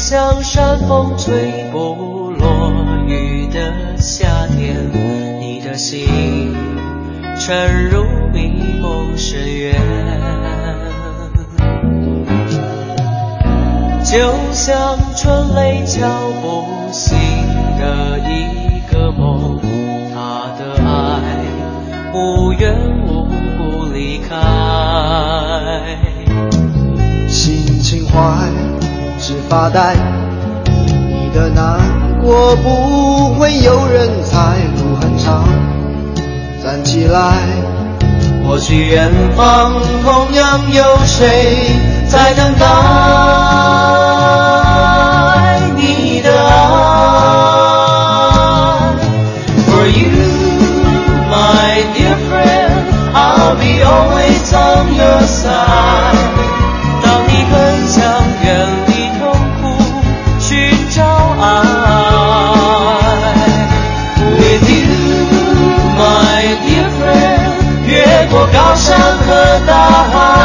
像山风吹不落雨的夏天，你的心沉入迷梦深渊。就像春雷敲不醒的一个梦，他的爱无缘无故离开，心情坏。是发呆，你的难过不会有人猜，路很长，站起来。或许远方同样有谁在等待你的爱。For you, my dear friend, I'll be always on your side. the.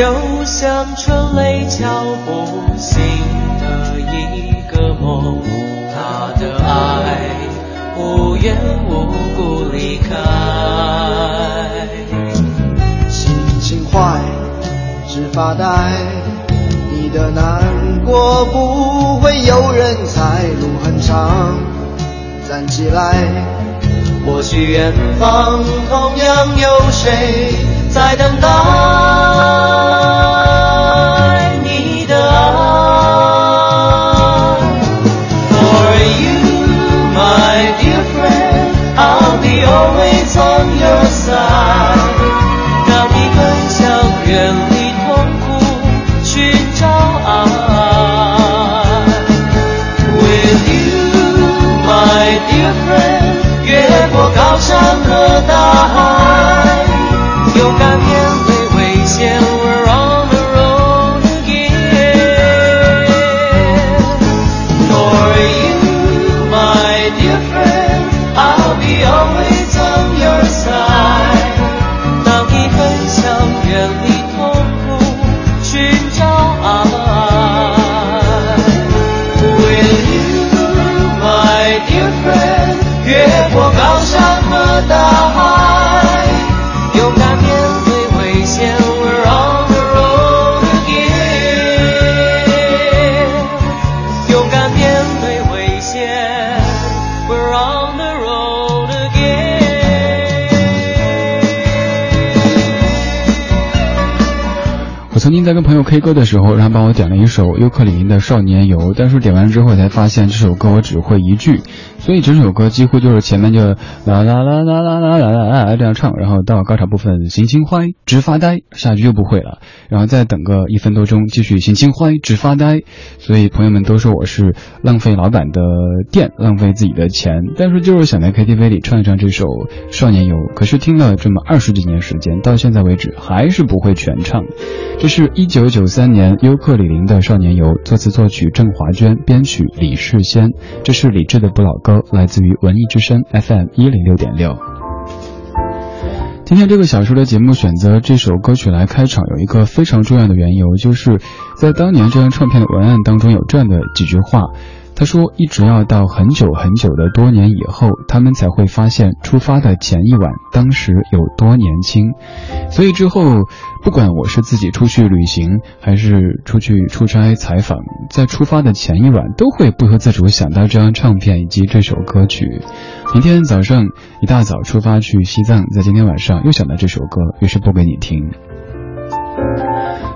就像春雷敲不醒的一个梦，他的爱无缘无故离开，心情坏，只发呆，你的难。过不会有人猜，路很长，站起来。或许远方同样有谁在等待。我曾经在跟朋友 K 歌的时候，让他帮我点了一首尤克里里的《少年游》，但是点完之后才发现这首歌我只会一句。所以整首歌几乎就是前面就啦啦啦啦啦啦啦啦这样唱，然后到高潮部分心情坏直发呆，下句又不会了，然后再等个一分多钟继续心情坏直发呆。所以朋友们都说我是浪费老板的电，浪费自己的钱，但是就是想在 KTV 里唱一唱这首《少年游》，可是听了这么二十几年时间，到现在为止还是不会全唱。这是一九九三年尤克里林的《少年游》，作词作曲郑华娟，编曲李世先，这是李志的不老歌。来自于文艺之声 FM 一零六点六。今天这个小说的节目选择这首歌曲来开场，有一个非常重要的缘由，就是在当年这张唱片的文案当中有这样的几句话。他说，一直要到很久很久的多年以后，他们才会发现出发的前一晚当时有多年轻。所以之后，不管我是自己出去旅行，还是出去出差采访，在出发的前一晚，都会不由自主想到这张唱片以及这首歌曲。明天早上一大早出发去西藏，在今天晚上又想到这首歌，于是播给你听。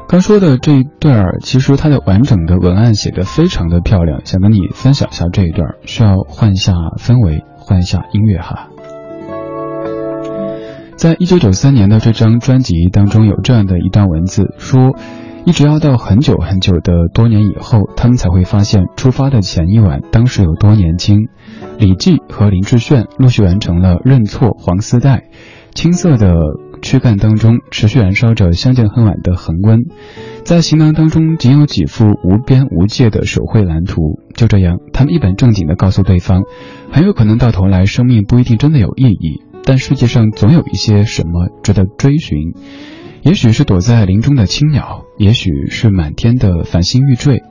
刚说的这一段儿，其实它的完整的文案写得非常的漂亮，想跟你分享一下这一段，需要换一下氛围，换一下音乐哈。在一九九三年的这张专辑当中，有这样的一段文字说，一直要到很久很久的多年以后，他们才会发现出发的前一晚当时有多年轻。李记和林志炫陆续完成了认错黄丝带，青涩的。躯干当中持续燃烧着相见恨晚的恒温，在行囊当中仅有几幅无边无界的手绘蓝图。就这样，他们一本正经地告诉对方，很有可能到头来生命不一定真的有意义，但世界上总有一些什么值得追寻。也许是躲在林中的青鸟，也许是满天的繁星欲坠，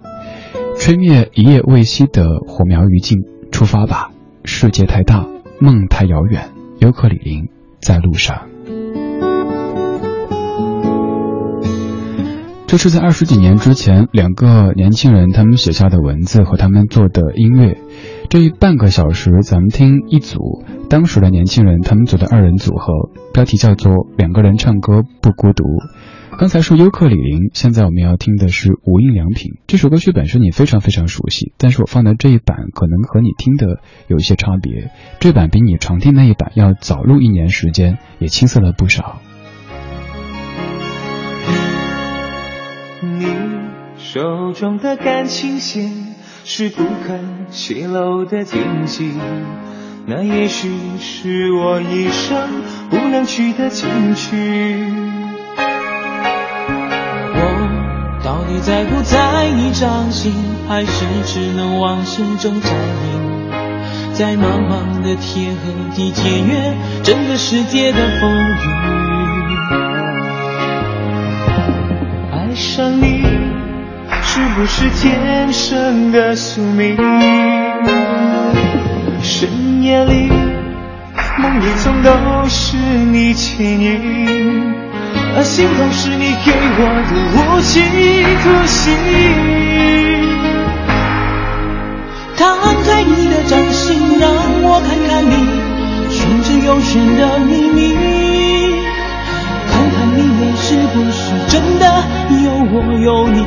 吹灭一夜未熄的火苗余烬。出发吧，世界太大，梦太遥远。尤克里林在路上。这是在二十几年之前，两个年轻人他们写下的文字和他们做的音乐。这一半个小时，咱们听一组当时的年轻人他们组的二人组合，标题叫做《两个人唱歌不孤独》。刚才是尤克里林，现在我们要听的是无印良品。这首歌曲本身你非常非常熟悉，但是我放的这一版可能和你听的有一些差别。这版比你常听那一版要早录一年时间，也青涩了不少。你手中的感情线是不肯泄露的禁忌，那也许是我一生不能去的禁区。我到底在不在你掌心，还是只能往事中展映？在茫茫的天和地检阅整个世界的风雨，爱上你。是不是天生的宿命？深夜里，梦里总都是你倩影，而心痛是你给我的无期徒刑。摊开你的掌心，让我看看你玄之又玄的秘密，里面是不是真的有我有你。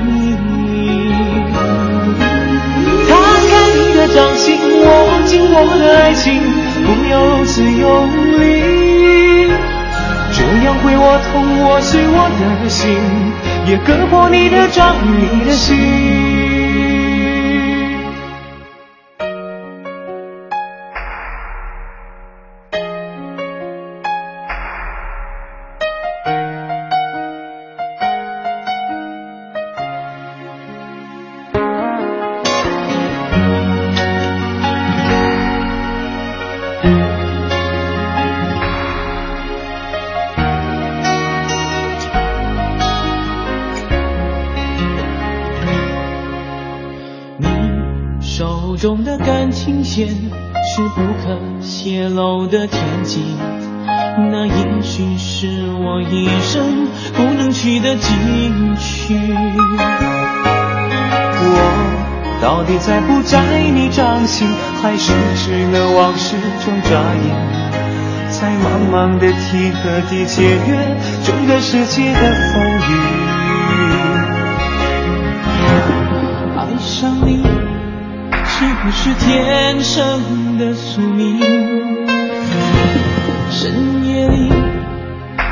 掌心，握紧我的爱情，不要如此用力，这样会我痛，我碎我的心，也割破你的掌，你的心。的禁区。我到底在不在你掌心，还是只能往事中眨眼？在茫茫的天和地解约整个世界的风雨，爱上你。是不是天生的宿命？深夜里，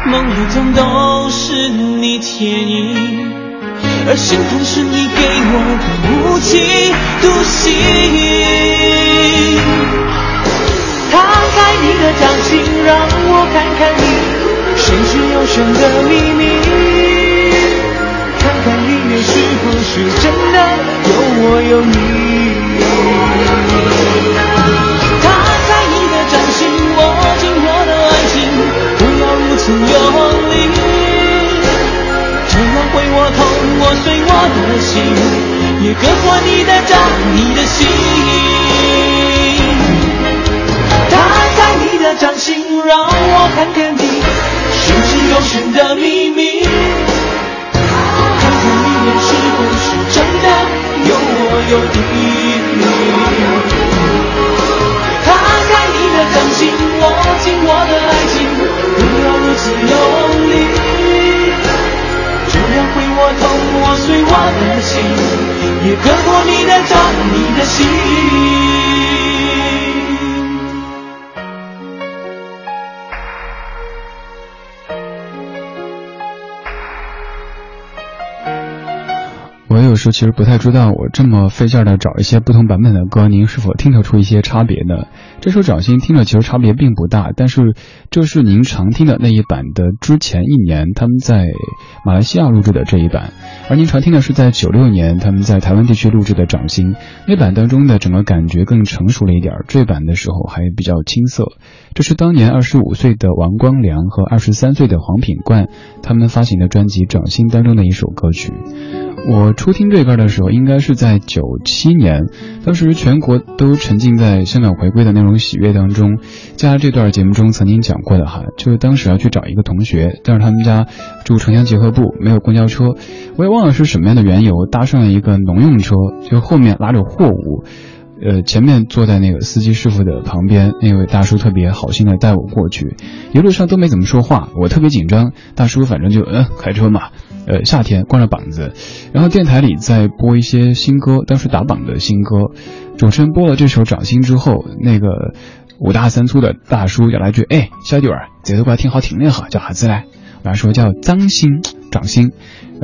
梦里总都是你倩影，而心痛是你给我的无期徒刑。摊开你的掌心，让我看看你深之又深的秘密，看看里面是不是真的有我有你。破，碎我的心，也割破你的掌，你的心。打开你的掌心，让我看见你深情永深的秘密。看看里面是不是真的有我有你。打开你的掌心，握紧我的爱情，不要如此用力，这样会我痛，我碎我的心。也割破你的掌，你的心。我有时候其实不太知道，我这么费劲的找一些不同版本的歌，您是否听得出一些差别呢？这首《掌心》听着其实差别并不大，但是这是您常听的那一版的之前一年他们在马来西亚录制的这一版，而您常听的是在九六年他们在台湾地区录制的《掌心》那版当中的整个感觉更成熟了一点，这版的时候还比较青涩。这是当年二十五岁的王光良和二十三岁的黄品冠他们发行的专辑《掌心》当中的一首歌曲。我初听这歌的时候，应该是在九七年，当时全国都沉浸在香港回归的那种喜悦当中。加这段节目中曾经讲过的哈，就是当时要去找一个同学，但是他们家住城乡结合部，没有公交车，我也忘了是什么样的缘由，搭上了一个农用车，就后面拉着货物。呃，前面坐在那个司机师傅的旁边，那位大叔特别好心的带我过去，一路上都没怎么说话，我特别紧张。大叔反正就嗯开车嘛，呃夏天光着膀子，然后电台里在播一些新歌，当时打榜的新歌，主持人播了这首《掌心》之后，那个五大三粗的大叔就来句，哎，小弟儿，这首歌挺好听的哈，叫啥子嘞？我还说叫《脏心掌心》。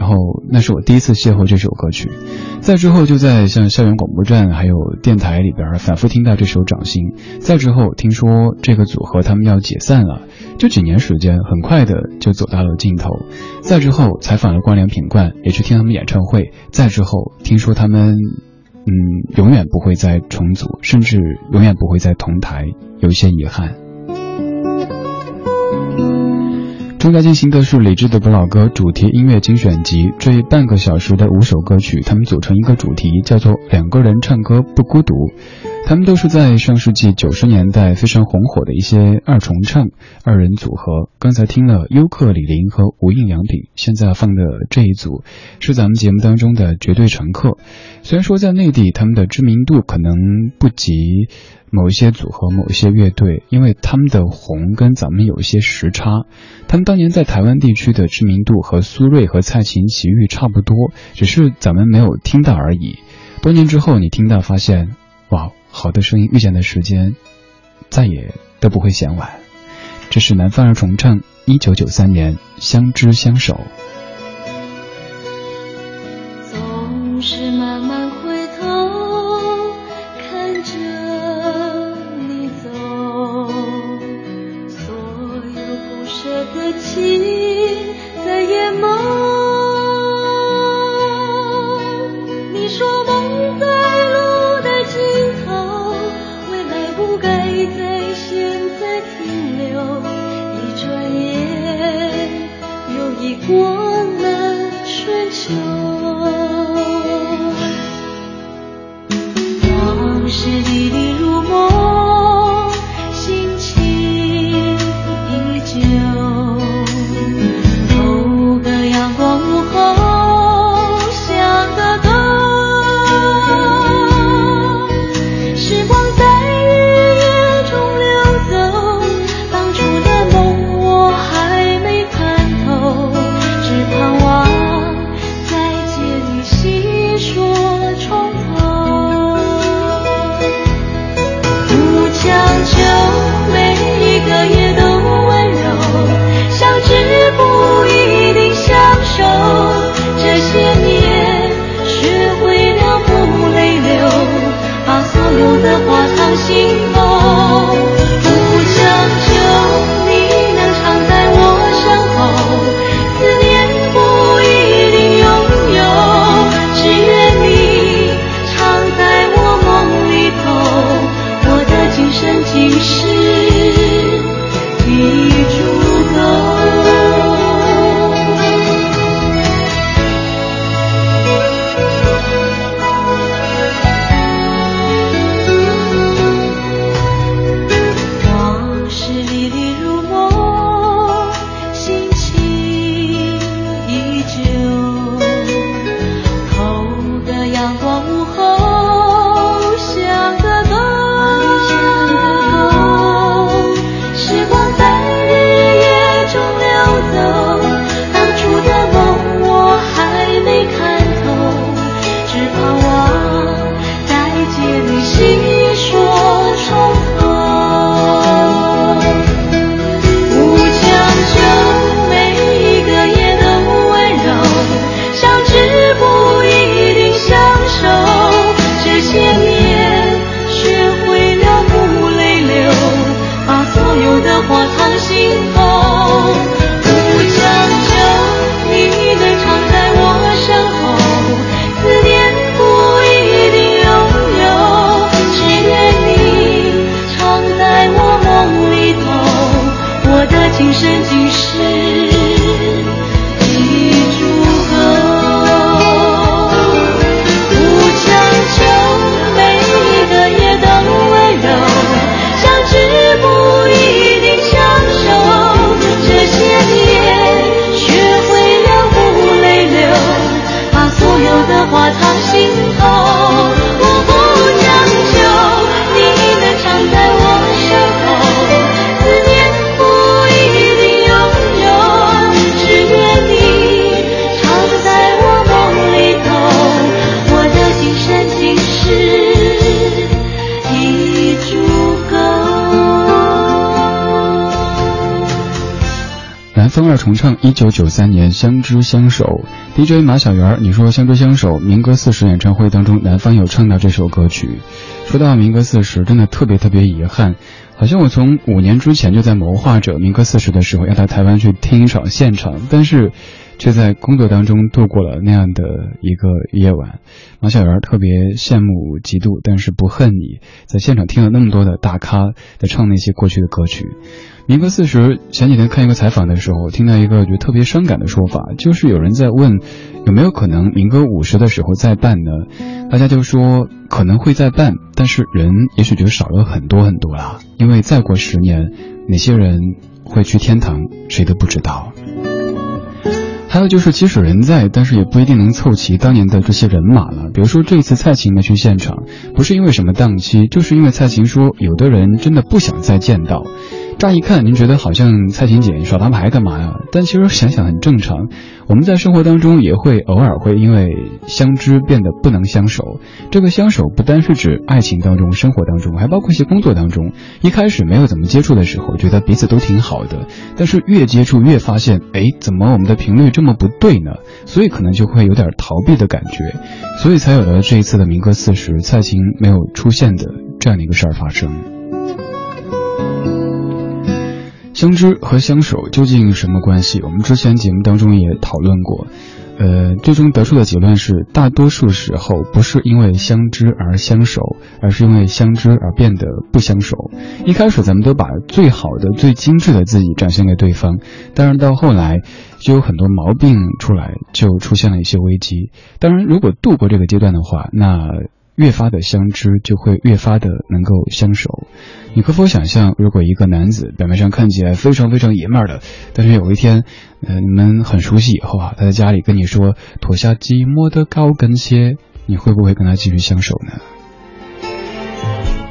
然后那是我第一次邂逅这首歌曲，再之后就在像校园广播站还有电台里边反复听到这首《掌心》，再之后听说这个组合他们要解散了，就几年时间很快的就走到了尽头，再之后采访了关联品冠，也去听他们演唱会，再之后听说他们，嗯，永远不会再重组，甚至永远不会再同台，有一些遗憾。正在进行的是李志的不老歌主题音乐精选集，这一半个小时的五首歌曲，它们组成一个主题，叫做两个人唱歌不孤独。他们都是在上世纪九十年代非常红火的一些二重唱二人组合。刚才听了优客李林和无印良品，现在放的这一组是咱们节目当中的绝对常客。虽然说在内地他们的知名度可能不及。某一些组合、某一些乐队，因为他们的红跟咱们有一些时差，他们当年在台湾地区的知名度和苏芮和蔡琴、齐豫差不多，只是咱们没有听到而已。多年之后，你听到发现，哇，好的声音遇见的时间，再也都不会嫌晚。这是南方人重唱，一九九三年相知相守。风二重唱，一九九三年相知相守。DJ 马小圆，你说相知相守，民歌四十演唱会当中，南方有唱到这首歌曲。说到民歌四十，真的特别特别遗憾，好像我从五年之前就在谋划着民歌四十的时候要到台湾去听一场现场，但是。却在工作当中度过了那样的一个夜晚，马小圆特别羡慕嫉妒，但是不恨你在现场听了那么多的大咖在唱那些过去的歌曲。民歌四十前几天看一个采访的时候，听到一个就特别伤感的说法，就是有人在问有没有可能民歌五十的时候再办呢？大家就说可能会再办，但是人也许就少了很多很多啦，因为再过十年，哪些人会去天堂，谁都不知道。还有就是，即使人在，但是也不一定能凑齐当年的这些人马了。比如说这一次蔡琴没去现场，不是因为什么档期，就是因为蔡琴说有的人真的不想再见到。乍一看，您觉得好像蔡琴姐耍大牌干嘛呀？但其实想想很正常。我们在生活当中也会偶尔会因为相知变得不能相守。这个相守不单是指爱情当中、生活当中，还包括一些工作当中。一开始没有怎么接触的时候，觉得彼此都挺好的，但是越接触越发现，哎，怎么我们的频率这么不对呢？所以可能就会有点逃避的感觉，所以才有了这一次的民歌四十，蔡琴没有出现的这样的一个事儿发生。相知和相守究竟什么关系？我们之前节目当中也讨论过，呃，最终得出的结论是，大多数时候不是因为相知而相守，而是因为相知而变得不相守。一开始咱们都把最好的、最精致的自己展现给对方，但是到后来就有很多毛病出来，就出现了一些危机。当然，如果度过这个阶段的话，那。越发的相知，就会越发的能够相守。你可否想象，如果一个男子表面上看起来非常非常爷们儿的，但是有一天，呃，你们很熟悉以后啊，他在家里跟你说脱下寂寞的高跟鞋，你会不会跟他继续相守呢？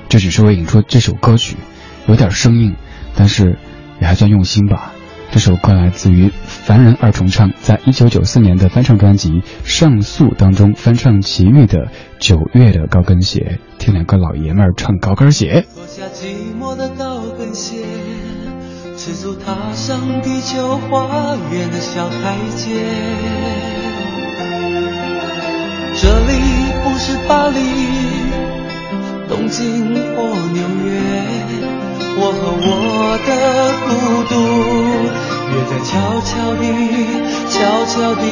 这只是为引出这首歌曲，有点生硬，但是也还算用心吧。这首歌来自于凡人二重唱，在一九九四年的翻唱专辑《上诉》当中翻唱齐豫的《九月的高跟鞋》，听两个老爷们儿唱高跟鞋。脱下寂寞的高跟鞋，赤足踏上地球花园的小台阶。这里不是巴黎、东京或纽约。我和我的孤独，约在悄悄地、悄悄地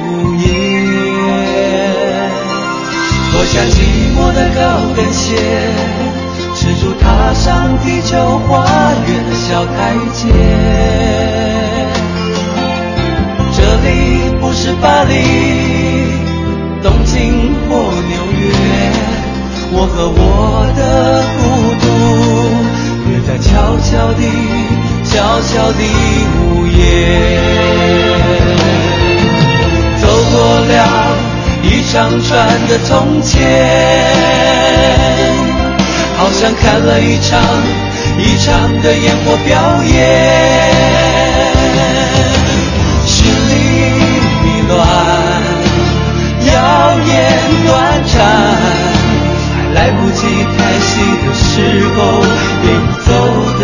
午夜。脱下寂寞的高跟鞋，赤足踏上地球花园的小台阶。这里不是巴黎、小小的屋檐，走过了一长串的从前，好像看了一场一场的烟火表演，心里迷乱，谣言断肠。来不及开戏的时候，便走得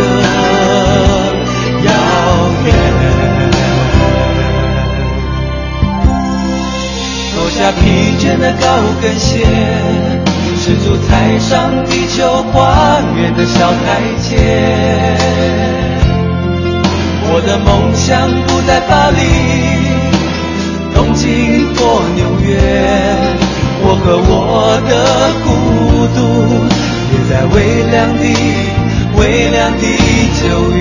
疲倦的高跟鞋，赤足踩上地球花园的小台阶。我的梦想不在巴黎、东京或纽约。我和我的孤独，约在微凉的、微凉的九月。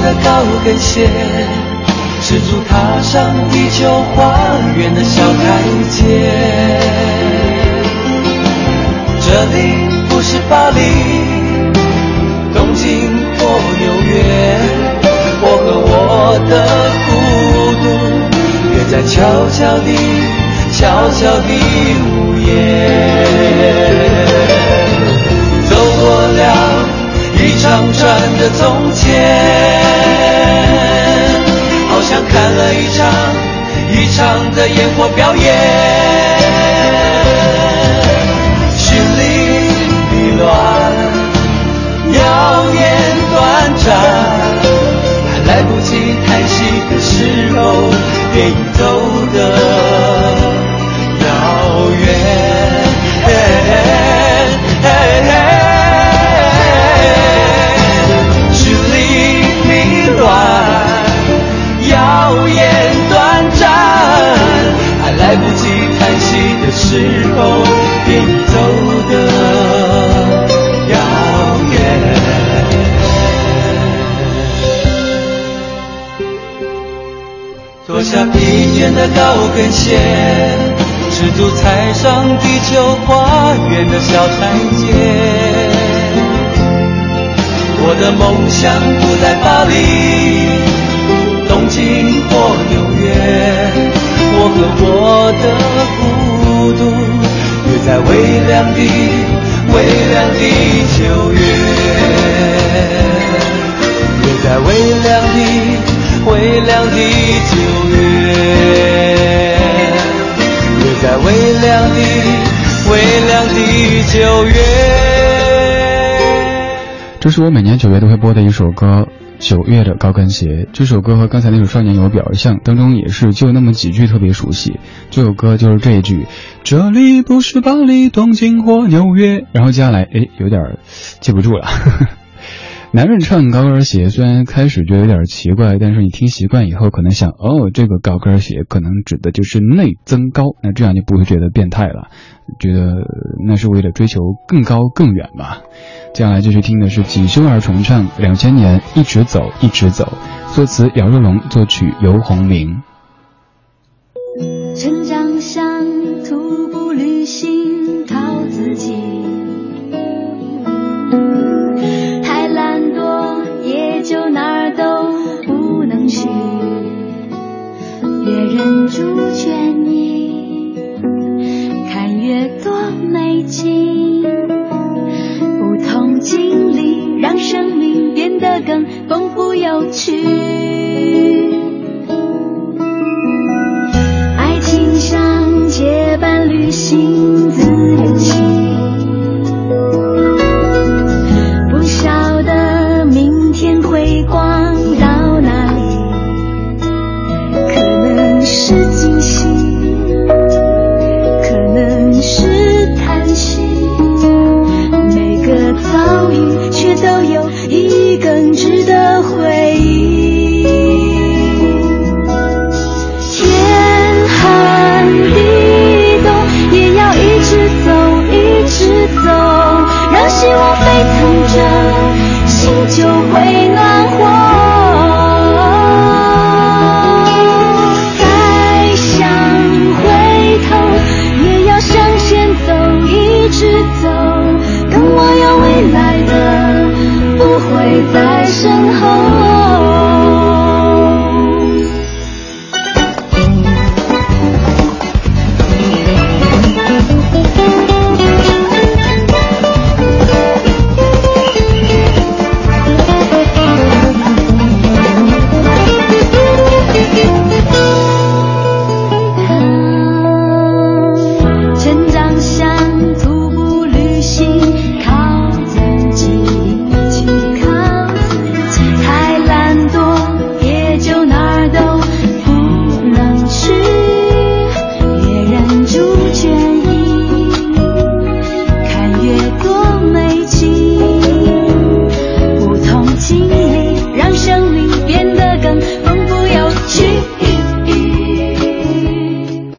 的高跟鞋，赤足踏上地球花园的小台阶。这里不是巴黎、东京或纽约，我和我的孤独约在悄悄地、悄悄地午夜，走过了一长串的从前，好像看了一场一场的烟火表演。心里迷乱，谣言短暂，还来不及叹息的时候，便已走得下疲倦的高跟鞋，赤足踩上地球花园的小台阶。我的梦想不在巴黎、东京或纽约，我和我的孤独约在微凉的、微凉的九月，约在微凉的。微凉的九月，约在微凉的微凉的九月。这是我每年九月都会播的一首歌，《九月的高跟鞋》。这首歌和刚才那首《少年游》表像，当中也是就那么几句特别熟悉。这首歌就是这一句：“这里不是巴黎、东京或纽约。”然后接下来，哎，有点记不住了。男人穿高跟鞋，虽然开始觉得有点奇怪，但是你听习惯以后，可能想，哦，这个高跟鞋可能指的就是内增高，那这样就不会觉得变态了，觉得那是为了追求更高更远嘛。接下来继续听的是锦绣而重唱，两千年一直走一直走，作词姚若龙，作曲游鸿明。更丰富有趣。爱情像结伴旅行自由行